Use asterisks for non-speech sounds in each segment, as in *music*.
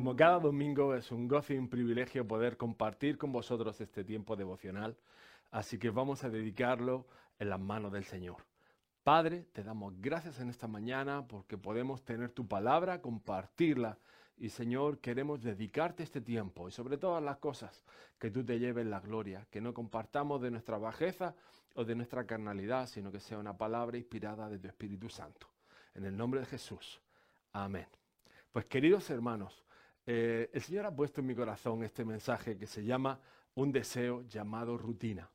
Como cada domingo es un gozo y un privilegio poder compartir con vosotros este tiempo devocional, así que vamos a dedicarlo en las manos del Señor. Padre, te damos gracias en esta mañana porque podemos tener tu palabra, compartirla y Señor, queremos dedicarte este tiempo y sobre todas las cosas que tú te lleves la gloria, que no compartamos de nuestra bajeza o de nuestra carnalidad, sino que sea una palabra inspirada de tu Espíritu Santo. En el nombre de Jesús. Amén. Pues queridos hermanos, eh, el Señor ha puesto en mi corazón este mensaje que se llama un deseo llamado rutina.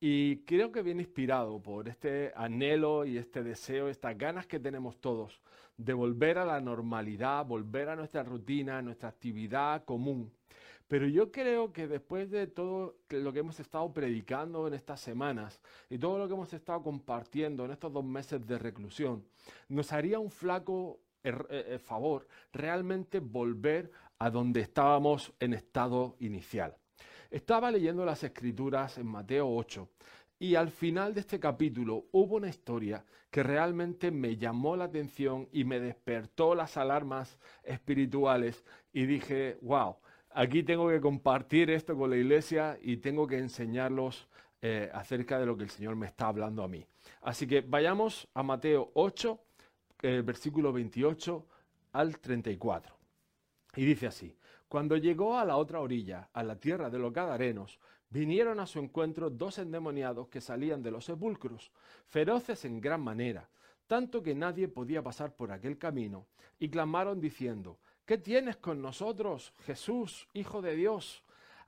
Y creo que viene inspirado por este anhelo y este deseo, estas ganas que tenemos todos de volver a la normalidad, volver a nuestra rutina, a nuestra actividad común. Pero yo creo que después de todo lo que hemos estado predicando en estas semanas y todo lo que hemos estado compartiendo en estos dos meses de reclusión, nos haría un flaco Er, eh, eh, favor realmente volver a donde estábamos en estado inicial. Estaba leyendo las escrituras en Mateo 8 y al final de este capítulo hubo una historia que realmente me llamó la atención y me despertó las alarmas espirituales y dije, wow, aquí tengo que compartir esto con la iglesia y tengo que enseñarlos eh, acerca de lo que el Señor me está hablando a mí. Así que vayamos a Mateo 8 el versículo 28 al 34. Y dice así, cuando llegó a la otra orilla, a la tierra de los Gadarenos, vinieron a su encuentro dos endemoniados que salían de los sepulcros, feroces en gran manera, tanto que nadie podía pasar por aquel camino, y clamaron diciendo, ¿qué tienes con nosotros, Jesús, Hijo de Dios?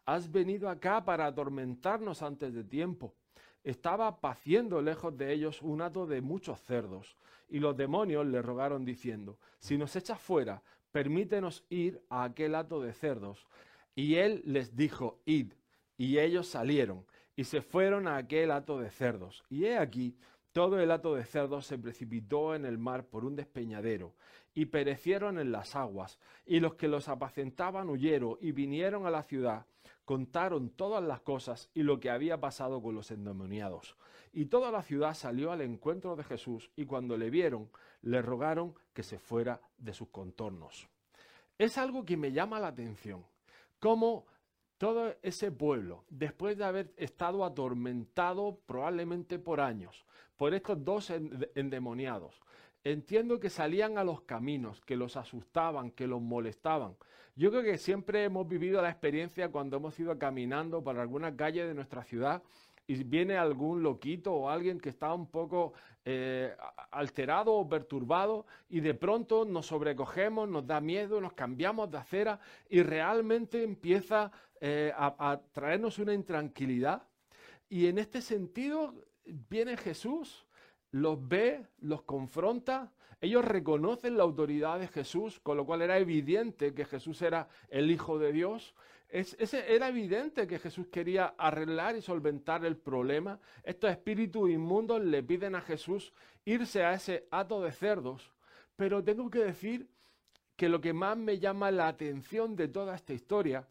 ¿Has venido acá para atormentarnos antes de tiempo? estaba paciendo lejos de ellos un hato de muchos cerdos, y los demonios le rogaron diciendo, si nos echas fuera, permítenos ir a aquel hato de cerdos. Y él les dijo, id, y ellos salieron, y se fueron a aquel hato de cerdos. Y he aquí, todo el hato de cerdos se precipitó en el mar por un despeñadero, y perecieron en las aguas, y los que los apacentaban huyeron y vinieron a la ciudad, contaron todas las cosas y lo que había pasado con los endemoniados. Y toda la ciudad salió al encuentro de Jesús, y cuando le vieron, le rogaron que se fuera de sus contornos. Es algo que me llama la atención, cómo todo ese pueblo, después de haber estado atormentado probablemente por años por estos dos endemoniados, entiendo que salían a los caminos, que los asustaban, que los molestaban. Yo creo que siempre hemos vivido la experiencia cuando hemos ido caminando por alguna calle de nuestra ciudad y viene algún loquito o alguien que está un poco eh, alterado o perturbado y de pronto nos sobrecogemos, nos da miedo, nos cambiamos de acera y realmente empieza eh, a, a traernos una intranquilidad. Y en este sentido viene Jesús los ve, los confronta, ellos reconocen la autoridad de Jesús, con lo cual era evidente que Jesús era el Hijo de Dios. Es, era evidente que Jesús quería arreglar y solventar el problema. Estos espíritus inmundos le piden a Jesús irse a ese hato de cerdos. Pero tengo que decir que lo que más me llama la atención de toda esta historia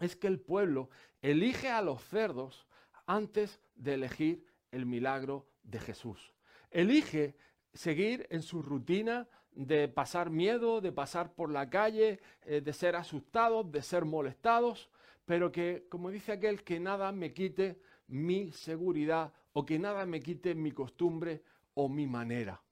es que el pueblo elige a los cerdos antes de elegir el milagro de Jesús. Elige seguir en su rutina de pasar miedo, de pasar por la calle, eh, de ser asustados, de ser molestados, pero que, como dice aquel, que nada me quite mi seguridad o que nada me quite mi costumbre o mi manera.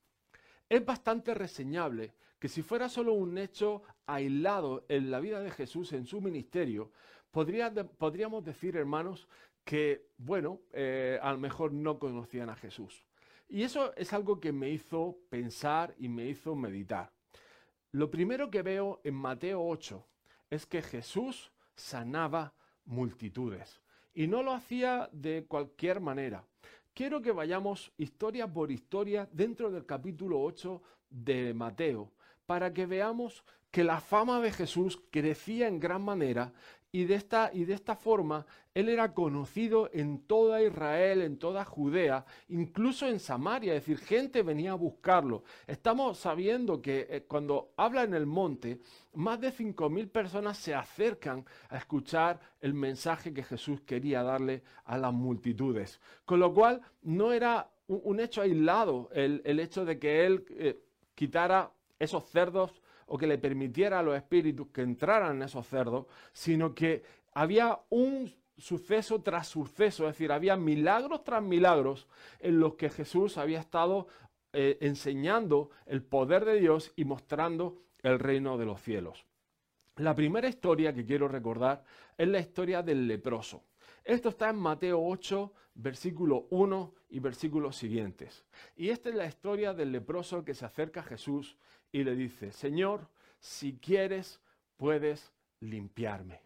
Es bastante reseñable que si fuera solo un hecho aislado en la vida de Jesús, en su ministerio, podríamos decir, hermanos, que, bueno, eh, a lo mejor no conocían a Jesús. Y eso es algo que me hizo pensar y me hizo meditar. Lo primero que veo en Mateo 8 es que Jesús sanaba multitudes y no lo hacía de cualquier manera. Quiero que vayamos historia por historia dentro del capítulo 8 de Mateo para que veamos que la fama de Jesús crecía en gran manera y de esta, y de esta forma él era conocido en toda Israel, en toda Judea, incluso en Samaria, es decir, gente venía a buscarlo. Estamos sabiendo que eh, cuando habla en el monte, más de 5.000 personas se acercan a escuchar el mensaje que Jesús quería darle a las multitudes. Con lo cual no era un, hecho aislado el, hecho de que él eh, quitara esos cerdos o que le permitiera a los espíritus que entraran en esos cerdos, sino que había un suceso tras suceso, es decir, había milagros tras milagros en los que Jesús había estado eh, enseñando el poder de Dios y mostrando el reino de los cielos. La primera historia que quiero recordar es la historia del leproso. Esto está en Mateo 8, versículo 1 y versículos siguientes. Y esta es la historia del leproso que se acerca a Jesús y le dice, Señor, si quieres, puedes limpiarme.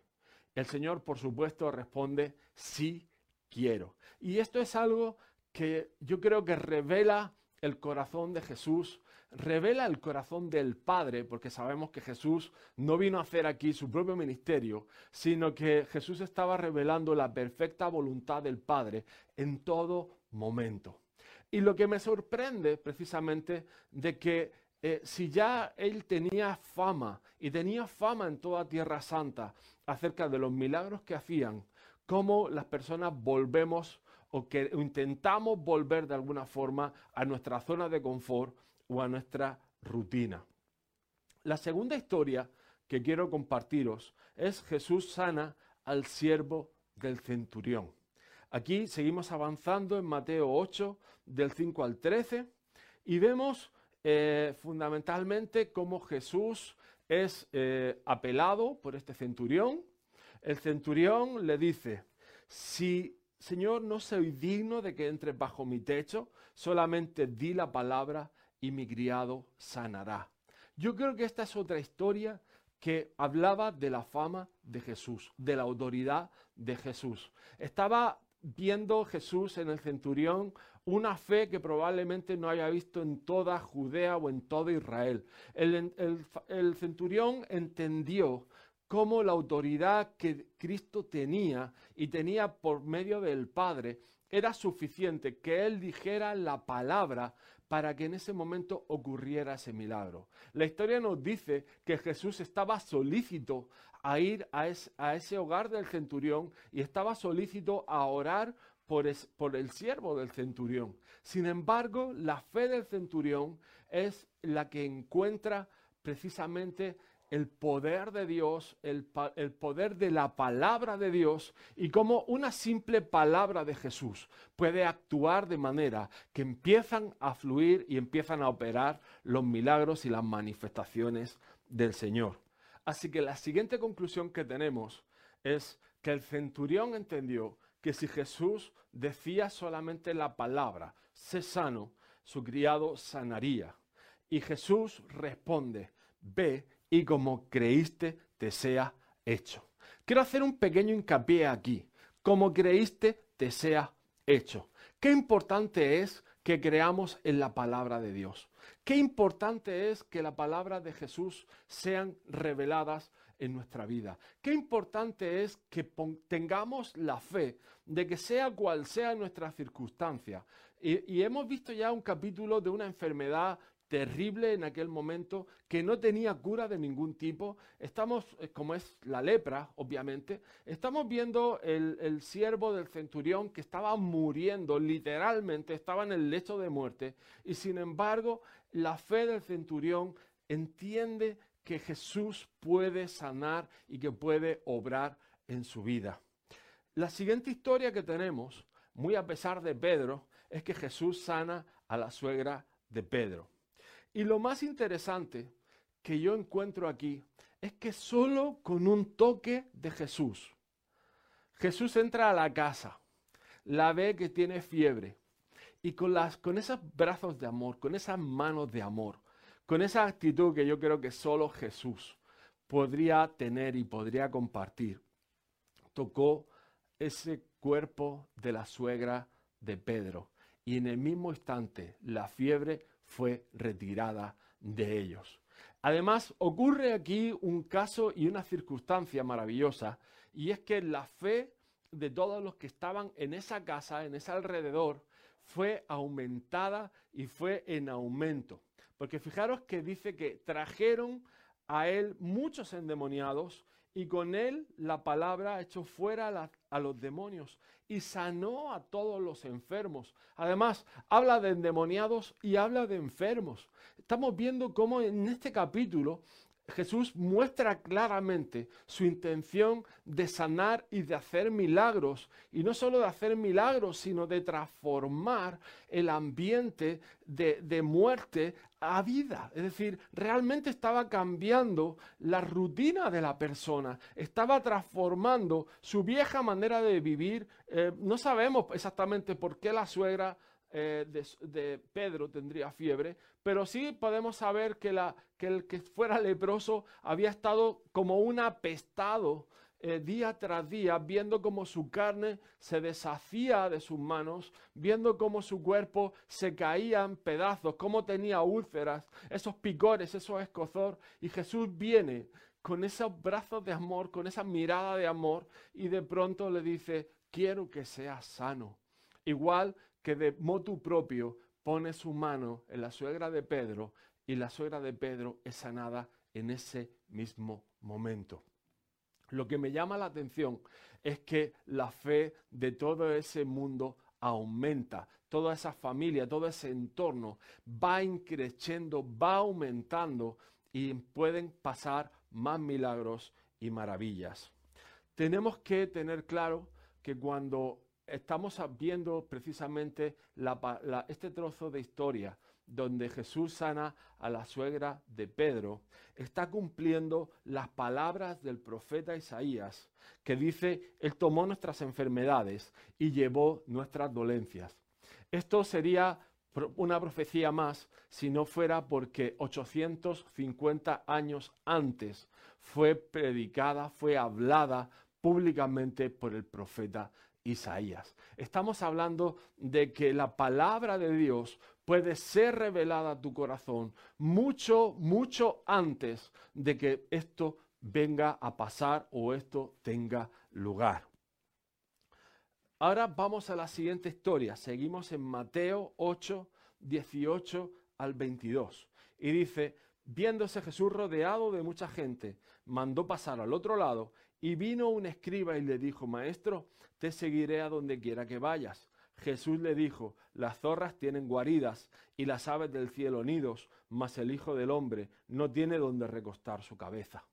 El Señor, por supuesto, responde, sí quiero. Y esto es algo que yo creo que revela el corazón de Jesús, revela el corazón del Padre, porque sabemos que Jesús no vino a hacer aquí su propio ministerio, sino que Jesús estaba revelando la perfecta voluntad del Padre en todo momento. Y lo que me sorprende precisamente de que eh, si ya él tenía fama y tenía fama en toda Tierra Santa acerca de los milagros que hacían, cómo las personas volvemos o que intentamos volver de alguna forma a nuestra zona de confort o a nuestra rutina. La segunda historia que quiero compartiros es Jesús sana al siervo del centurión. Aquí seguimos avanzando en Mateo 8, del 5 al 13, y vemos eh, fundamentalmente cómo Jesús es eh, apelado por este centurión. El centurión le dice, si Señor no soy digno de que entres bajo mi techo, solamente di la palabra y mi criado sanará. Yo creo que esta es otra historia que hablaba de la fama de Jesús, de la autoridad de Jesús. Estaba viendo Jesús en el centurión una fe que probablemente no haya visto en toda Judea o en todo Israel. El, centurión entendió cómo la autoridad que Cristo tenía y tenía por medio del Padre era suficiente que Él dijera la palabra para que en ese momento ocurriera ese milagro. La historia nos dice que Jesús estaba solícito a ir a, ese hogar del centurión y estaba solícito a orar por, el siervo del centurión. Sin embargo, la fe del centurión es la que encuentra precisamente el poder de Dios, el, poder de la palabra de Dios y cómo una simple palabra de Jesús puede actuar de manera que empiezan a fluir y empiezan a operar los milagros y las manifestaciones del Señor. Así que la siguiente conclusión que tenemos es que el centurión entendió que si Jesús decía solamente la palabra, sé sano, su criado sanaría. Y Jesús responde, ve y como creíste te sea hecho. Quiero hacer un pequeño hincapié aquí. Como creíste te sea hecho. Qué importante es que creamos en la palabra de Dios. Qué importante es que la palabra de Jesús sean reveladas en nuestra vida. Qué importante es que tengamos la fe de que sea cual sea nuestra circunstancia. Y, y hemos visto ya un capítulo de una enfermedad terrible en aquel momento, que no tenía cura de ningún tipo. Estamos, eh, como es la lepra, obviamente, estamos viendo el, el siervo del centurión que estaba muriendo, literalmente, estaba en el lecho de muerte, y sin embargo, la fe del centurión entiende que Jesús puede sanar y que puede obrar en su vida. La siguiente historia que tenemos, muy a pesar de Pedro, es que Jesús sana a la suegra de Pedro. Y lo más interesante que yo encuentro aquí es que solo con un toque de Jesús, Jesús entra a la casa, la ve que tiene fiebre y con, las, con esos brazos de amor, con esas manos de amor, con esa actitud que yo creo que solo Jesús podría tener y podría compartir, tocó ese cuerpo de la suegra de Pedro y en el mismo instante la fiebre fue retirada de ellos. Además, ocurre aquí un caso y una circunstancia maravillosa, y es que la fe de todos los que estaban en esa casa, en ese alrededor, fue aumentada y fue en aumento. Porque fijaros que dice que trajeron a él muchos endemoniados y con él la palabra echó fuera a, los demonios y sanó a todos los enfermos. Además, habla de endemoniados y habla de enfermos. Estamos viendo cómo en este capítulo Jesús muestra claramente su intención de sanar y de hacer milagros. Y no solo de hacer milagros, sino de transformar el ambiente de, de, muerte a vida. Es decir, realmente estaba cambiando la rutina de la persona. Estaba transformando su vieja manera de vivir. Eh, no sabemos exactamente por qué la suegra eh, de, Pedro tendría fiebre, pero sí podemos saber que, la, que el que fuera leproso había estado como un apestado eh, día tras día, viendo cómo su carne se deshacía de sus manos, viendo cómo su cuerpo se caía en pedazos, cómo tenía úlceras, esos picores, esos escozor, y Jesús viene con esos brazos de amor, con esa mirada de amor, y de pronto le dice, quiero que seas sano. Igual que de motu propio pone su mano en la suegra de Pedro y la suegra de Pedro es sanada en ese mismo momento. Lo que me llama la atención es que la fe de todo ese mundo aumenta, toda esa familia, todo ese entorno va increciendo, va aumentando y pueden pasar más milagros y maravillas. Tenemos que tener claro que cuando estamos viendo precisamente este trozo de historia donde Jesús sana a la suegra de Pedro, está cumpliendo las palabras del profeta Isaías, que dice, Él tomó nuestras enfermedades y llevó nuestras dolencias. Esto sería una profecía más si no fuera porque 850 años antes fue predicada, fue hablada públicamente por el profeta Isaías. Estamos hablando de que la palabra de Dios puede ser revelada a tu corazón mucho, mucho antes de que esto venga a pasar o esto tenga lugar. Ahora vamos a la siguiente historia. Seguimos en Mateo 8, 18 al 22. Y dice, viéndose Jesús rodeado de mucha gente, mandó pasar al otro lado y vino un escriba y le dijo, Maestro, te seguiré a donde quiera que vayas. Jesús le dijo, las zorras tienen guaridas y las aves del cielo nidos, mas el Hijo del Hombre no tiene donde recostar su cabeza.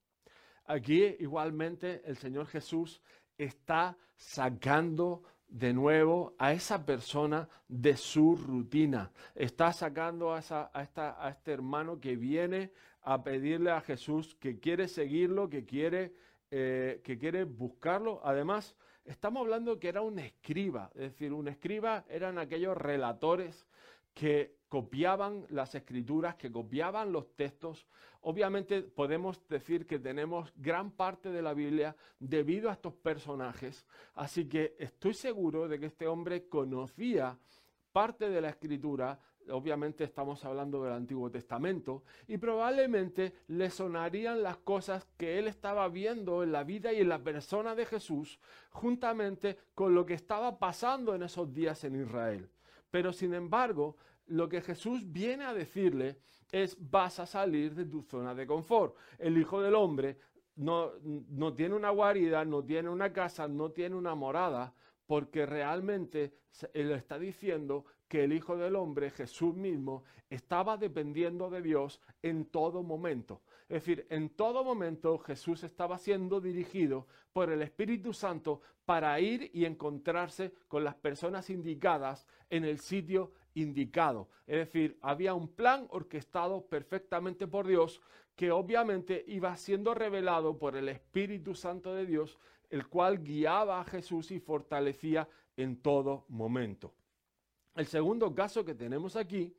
Aquí igualmente el Señor Jesús está sacando de nuevo a esa persona de su rutina. Está sacando a, a este hermano que viene a pedirle a Jesús que quiere seguirlo, que quiere eh, que quiere buscarlo. Además, estamos hablando que era un escriba, es decir, un escriba eran aquellos relatores que copiaban las escrituras, que copiaban los textos. Obviamente podemos decir que tenemos gran parte de la Biblia debido a estos personajes, así que estoy seguro de que este hombre conocía parte de la escritura, obviamente estamos hablando del Antiguo Testamento, y probablemente le sonarían las cosas que él estaba viendo en la vida y en la persona de Jesús, juntamente con lo que estaba pasando en esos días en Israel. Pero sin embargo, lo que Jesús viene a decirle es vas a salir de tu zona de confort. El Hijo del Hombre no, no tiene una guarida, no tiene una casa, no tiene una morada, porque realmente él está diciendo que el Hijo del Hombre, Jesús mismo, estaba dependiendo de Dios en todo momento. Es decir, en todo momento Jesús estaba siendo dirigido por el Espíritu Santo para ir y encontrarse con las personas indicadas en el sitio indicado. Es decir, había un plan orquestado perfectamente por Dios que obviamente iba siendo revelado por el Espíritu Santo de Dios, el cual guiaba a Jesús y fortalecía en todo momento. El segundo caso que tenemos aquí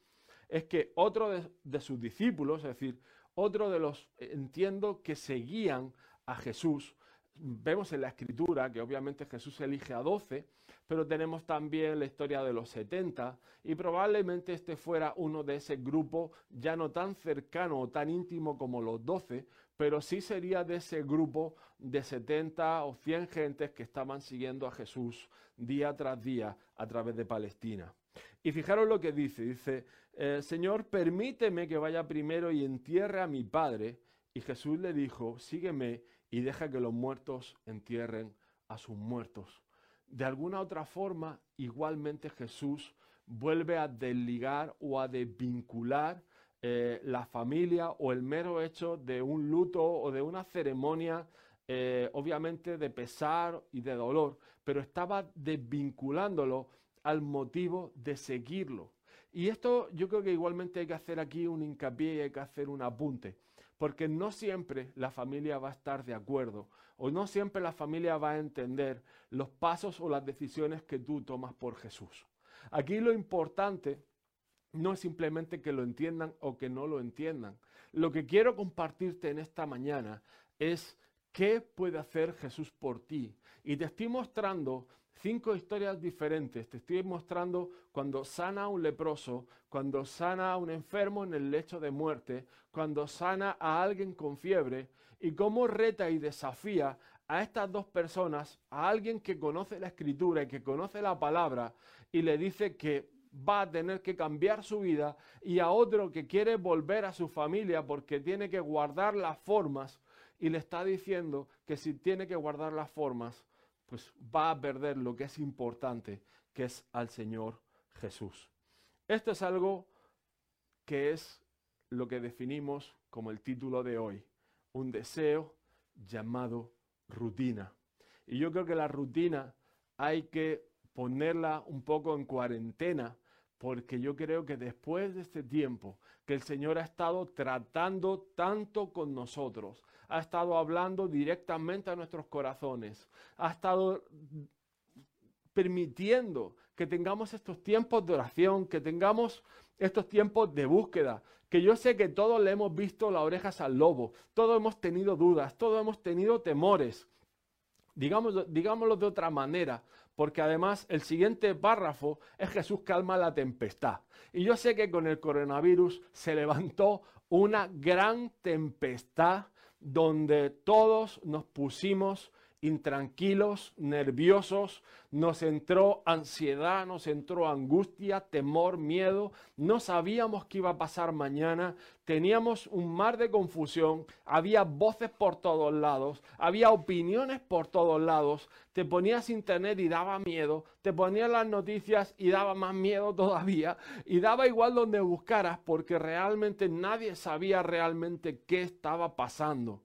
es que otro de, sus discípulos, es decir, otro de los, eh, entiendo, que seguían a Jesús, vemos en la escritura que obviamente Jesús elige a doce, pero tenemos también la historia de los 70 y probablemente este fuera uno de ese grupo ya no tan cercano o tan íntimo como los doce, pero sí sería de ese grupo de 70 o 100 gentes que estaban siguiendo a Jesús día tras día a través de Palestina. Y fijaros lo que dice, dice, eh, Señor, permíteme que vaya primero y entierre a mi padre. Y Jesús le dijo, sígueme y deja que los muertos entierren a sus muertos. De alguna otra forma, igualmente Jesús vuelve a desligar o a desvincular eh, la familia o el mero hecho de un luto o de una ceremonia, eh, obviamente de pesar y de dolor, pero estaba desvinculándolo al motivo de seguirlo. Y esto yo creo que igualmente hay que hacer aquí un hincapié y hay que hacer un apunte, porque no siempre la familia va a estar de acuerdo o no siempre la familia va a entender los pasos o las decisiones que tú tomas por Jesús. Aquí lo importante no es simplemente que lo entiendan o que no lo entiendan. Lo que quiero compartirte en esta mañana es qué puede hacer Jesús por ti. Y te estoy mostrando cinco historias diferentes. Te estoy mostrando cuando sana a un leproso, cuando sana a un enfermo en el lecho de muerte, cuando sana a alguien con fiebre y cómo reta y desafía a estas dos personas, a alguien que conoce la escritura y que conoce la palabra y le dice que va a tener que cambiar su vida y a otro que quiere volver a su familia porque tiene que guardar las formas y le está diciendo que si tiene que guardar las formas, pues va a perder lo que es importante, que es al Señor Jesús. Esto es algo que es lo que definimos como el título de hoy, un deseo llamado rutina. Y yo creo que la rutina hay que ponerla un poco en cuarentena porque yo creo que después de este tiempo que el Señor ha estado tratando tanto con nosotros, ha estado hablando directamente a nuestros corazones, ha estado permitiendo que tengamos estos tiempos de oración, que tengamos estos tiempos de búsqueda, que yo sé que todos le hemos visto las orejas al lobo, todos hemos tenido dudas, todos hemos tenido temores. digámoslo de otra manera, porque además el siguiente párrafo es Jesús calma la tempestad. Y yo sé que con el coronavirus se levantó una gran tempestad donde todos nos pusimos intranquilos, nerviosos, nos entró ansiedad, nos entró angustia, temor, miedo, no sabíamos qué iba a pasar mañana, teníamos un mar de confusión, había voces por todos lados, había opiniones por todos lados, te ponías internet y daba miedo, te ponías las noticias y daba más miedo *laughs* todavía, y daba igual donde buscaras porque realmente nadie sabía realmente qué estaba pasando.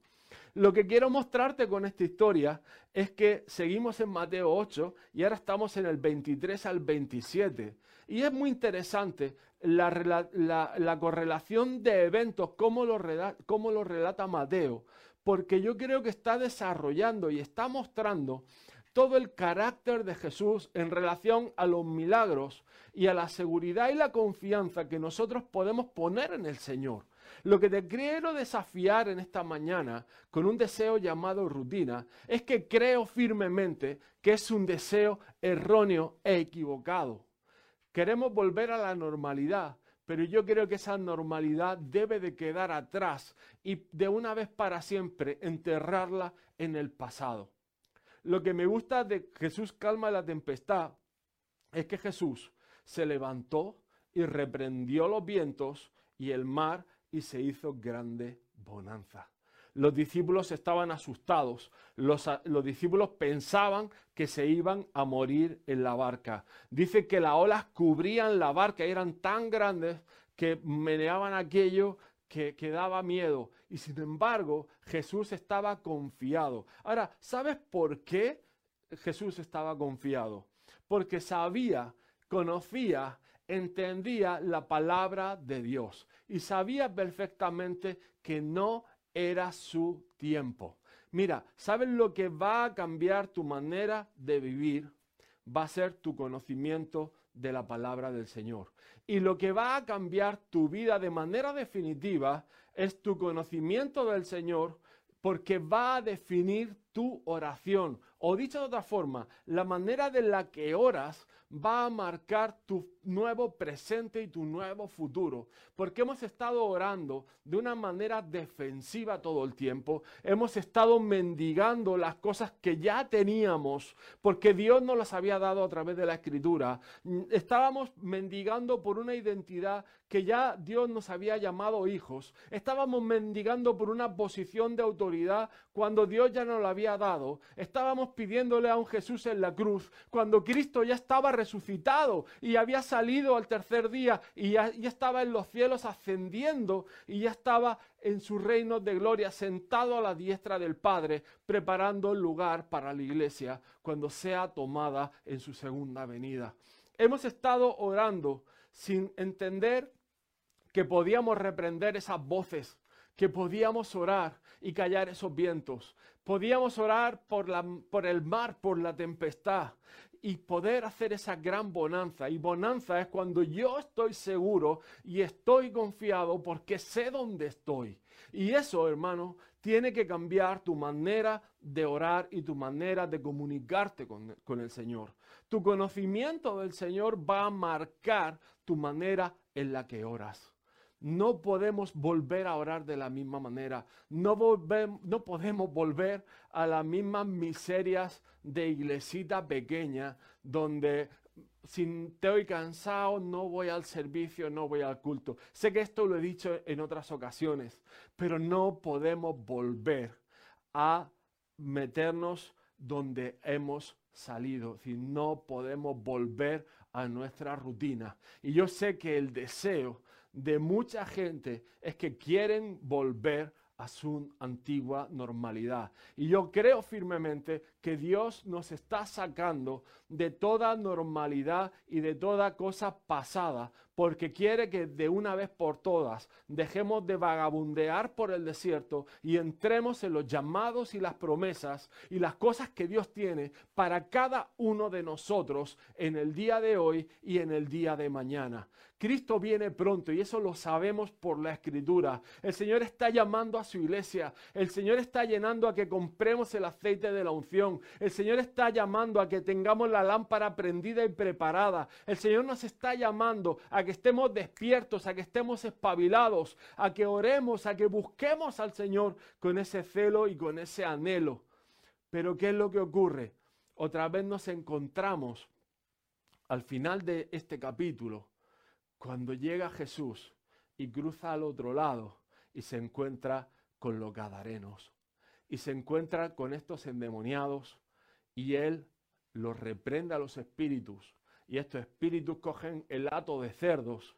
Lo que quiero mostrarte con esta historia es que seguimos en Mateo 8 y ahora estamos en el 23 al 27. Y es muy interesante la, correlación de eventos, cómo lo, cómo lo relata Mateo, porque yo creo que está desarrollando y está mostrando todo el carácter de Jesús en relación a los milagros y a la seguridad y la confianza que nosotros podemos poner en el Señor. Lo que te quiero desafiar en esta mañana con un deseo llamado rutina es que creo firmemente que es un deseo erróneo e equivocado. Queremos volver a la normalidad, pero yo creo que esa normalidad debe de quedar atrás y de una vez para siempre enterrarla en el pasado. Lo que me gusta de Jesús calma la tempestad es que Jesús se levantó y reprendió los vientos y el mar y se hizo grande bonanza. Los discípulos estaban asustados. Los, los, discípulos pensaban que se iban a morir en la barca. Dice que las olas cubrían la barca eran tan grandes que meneaban aquello que, que daba miedo. Y sin embargo, Jesús estaba confiado. Ahora, ¿sabes por qué Jesús estaba confiado? Porque sabía, conocía entendía la palabra de Dios y sabía perfectamente que no era su tiempo. Mira, ¿sabes lo que va a cambiar tu manera de vivir? Va a ser tu conocimiento de la palabra del Señor. Y lo que va a cambiar tu vida de manera definitiva es tu conocimiento del Señor porque va a definir tu oración. O dicho de otra forma, la manera de la que oras va a marcar tu nuevo presente y tu nuevo futuro. Porque hemos estado orando de una manera defensiva todo el tiempo. Hemos estado mendigando las cosas que ya teníamos porque Dios nos las había dado a través de la escritura. Estábamos mendigando por una identidad que ya Dios nos había llamado hijos. Estábamos mendigando por una posición de autoridad cuando Dios ya nos la había dado, estábamos pidiéndole a un Jesús en la cruz, cuando Cristo ya estaba resucitado y había salido al tercer día y ya, estaba en los cielos ascendiendo y ya estaba en su reino de gloria, sentado a la diestra del Padre, preparando el lugar para la iglesia cuando sea tomada en su segunda venida. Hemos estado orando sin entender que podíamos reprender esas voces, que podíamos orar y callar esos vientos. Podíamos orar por, la, por el mar, por la tempestad y poder hacer esa gran bonanza. Y bonanza es cuando yo estoy seguro y estoy confiado porque sé dónde estoy. Y eso, hermano, tiene que cambiar tu manera de orar y tu manera de comunicarte con, con, el Señor. Tu conocimiento del Señor va a marcar tu manera en la que oras. No podemos volver a orar de la misma manera. No, no podemos volver a las mismas miserias de iglesita pequeña donde si estoy cansado no voy al servicio, no voy al culto. Sé que esto lo he dicho en otras ocasiones, pero no podemos volver a meternos donde hemos salido. No podemos volver a nuestra rutina. Y yo sé que el deseo de mucha gente es que quieren volver a su antigua normalidad. Y yo creo firmemente que Dios nos está sacando de toda normalidad y de toda cosa pasada, porque quiere que de una vez por todas dejemos de vagabundear por el desierto y entremos en los llamados y las promesas y las cosas que Dios tiene para cada uno de nosotros en el día de hoy y en el día de mañana. Cristo viene pronto y eso lo sabemos por la escritura. El Señor está llamando a su iglesia. El Señor está llenando a que compremos el aceite de la unción. El Señor está llamando a que tengamos la lámpara prendida y preparada. El Señor nos está llamando a que estemos despiertos, a que estemos espabilados, a que oremos, a que busquemos al Señor con ese celo y con ese anhelo. Pero ¿qué es lo que ocurre? Otra vez nos encontramos al final de este capítulo cuando llega Jesús y cruza al otro lado y se encuentra con los gadarenos y se encuentra con estos endemoniados y él los reprende a los espíritus y estos espíritus cogen el hato de cerdos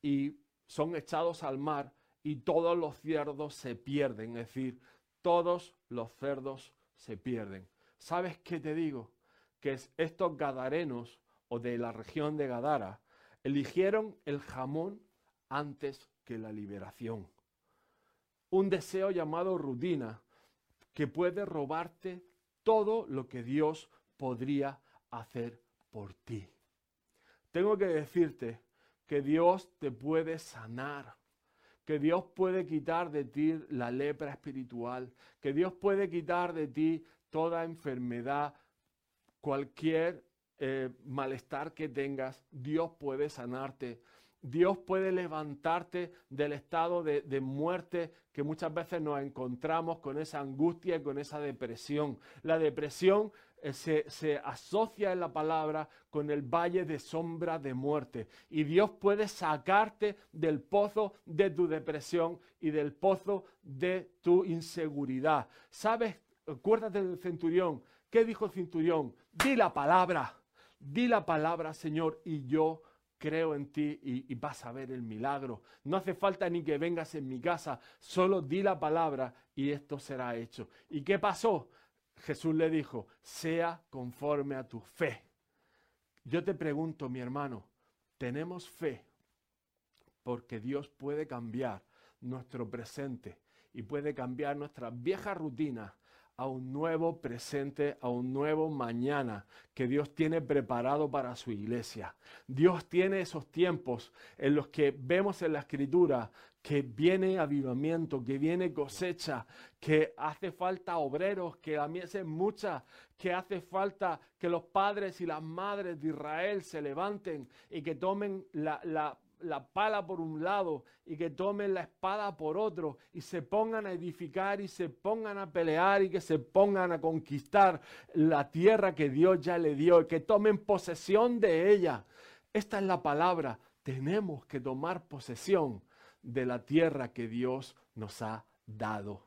y son echados al mar y todos los cerdos se pierden, es decir, todos los cerdos se pierden. ¿Sabes qué te digo? Que estos gadarenos o de la región de Gadara Eligieron el jamón antes que la liberación. Un deseo llamado rutina que puede robarte todo lo que Dios podría hacer por ti. Tengo que decirte que Dios te puede sanar, que Dios puede quitar de ti la lepra espiritual, que Dios puede quitar de ti toda enfermedad, cualquier eh, malestar que tengas, Dios puede sanarte. Dios puede levantarte del estado de, muerte que muchas veces nos encontramos con esa angustia y con esa depresión. La depresión se, se, asocia en la palabra con el valle de sombra de muerte. Y Dios puede sacarte del pozo de tu depresión y del pozo de tu inseguridad. ¿Sabes? Acuérdate del centurión. ¿Qué dijo el centurión? Di la palabra. Di la palabra, Señor, y yo creo en ti y, vas a ver el milagro. No hace falta ni que vengas en mi casa, solo di la palabra y esto será hecho. ¿Y qué pasó? Jesús le dijo, sea conforme a tu fe. Yo te pregunto, mi hermano, ¿tenemos fe? Porque Dios puede cambiar nuestro presente y puede cambiar nuestra vieja rutina a un nuevo presente, a un nuevo mañana que Dios tiene preparado para su iglesia. Dios tiene esos tiempos en los que vemos en la escritura que viene avivamiento, que viene cosecha, que hace falta obreros, que la mies es mucha, que hace falta que los padres y las madres de Israel se levanten y que tomen la, la la pala por un lado y que tomen la espada por otro y se pongan a edificar y se pongan a pelear y que se pongan a conquistar la tierra que Dios ya le dio y que tomen posesión de ella. Esta es la palabra. Tenemos que tomar posesión de la tierra que Dios nos ha dado.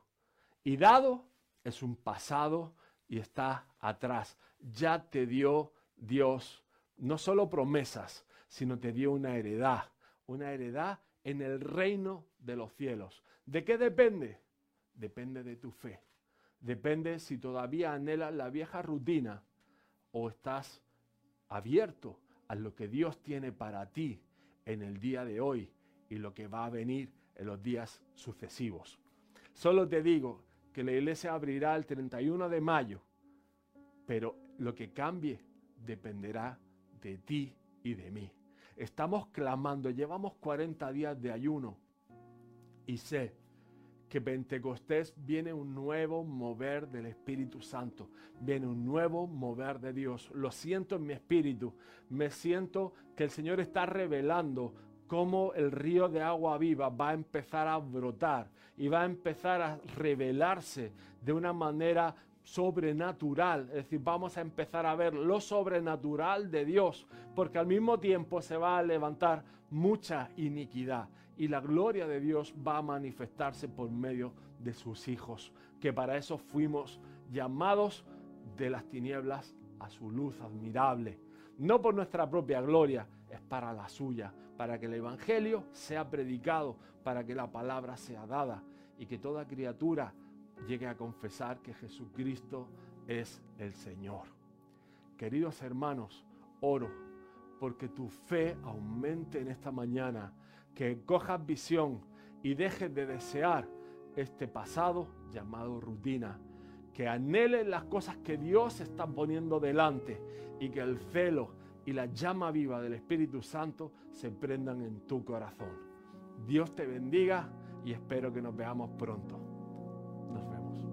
Y dado es un pasado y está atrás. Ya te dio Dios no solo promesas, sino te dio una heredad, una heredad en el reino de los cielos. ¿De qué depende? Depende de tu fe. Depende si todavía anhelas la vieja rutina o estás abierto a lo que Dios tiene para ti en el día de hoy y lo que va a venir en los días sucesivos. Solo te digo que la iglesia abrirá el 31 de mayo, pero lo que cambie dependerá de ti y de mí. Estamos clamando, llevamos 40 días de ayuno y sé que Pentecostés viene un nuevo mover del Espíritu Santo, viene un nuevo mover de Dios. Lo siento en mi espíritu, me siento que el Señor está revelando cómo el río de agua viva va a empezar a brotar y va a empezar a revelarse de una manera sobrenatural, es decir, vamos a empezar a ver lo sobrenatural de Dios, porque al mismo tiempo se va a levantar mucha iniquidad y la gloria de Dios va a manifestarse por medio de sus hijos, que para eso fuimos llamados de las tinieblas a su luz admirable, no por nuestra propia gloria, es para la suya, para que el Evangelio sea predicado, para que la palabra sea dada y que toda criatura llegue a confesar que Jesucristo es el Señor. Queridos hermanos, oro porque tu fe aumente en esta mañana, que cojas visión y dejes de desear este pasado llamado rutina, que anheles las cosas que Dios está poniendo delante y que el celo y la llama viva del Espíritu Santo se prendan en tu corazón. Dios te bendiga y espero que nos veamos pronto. Nos vemos.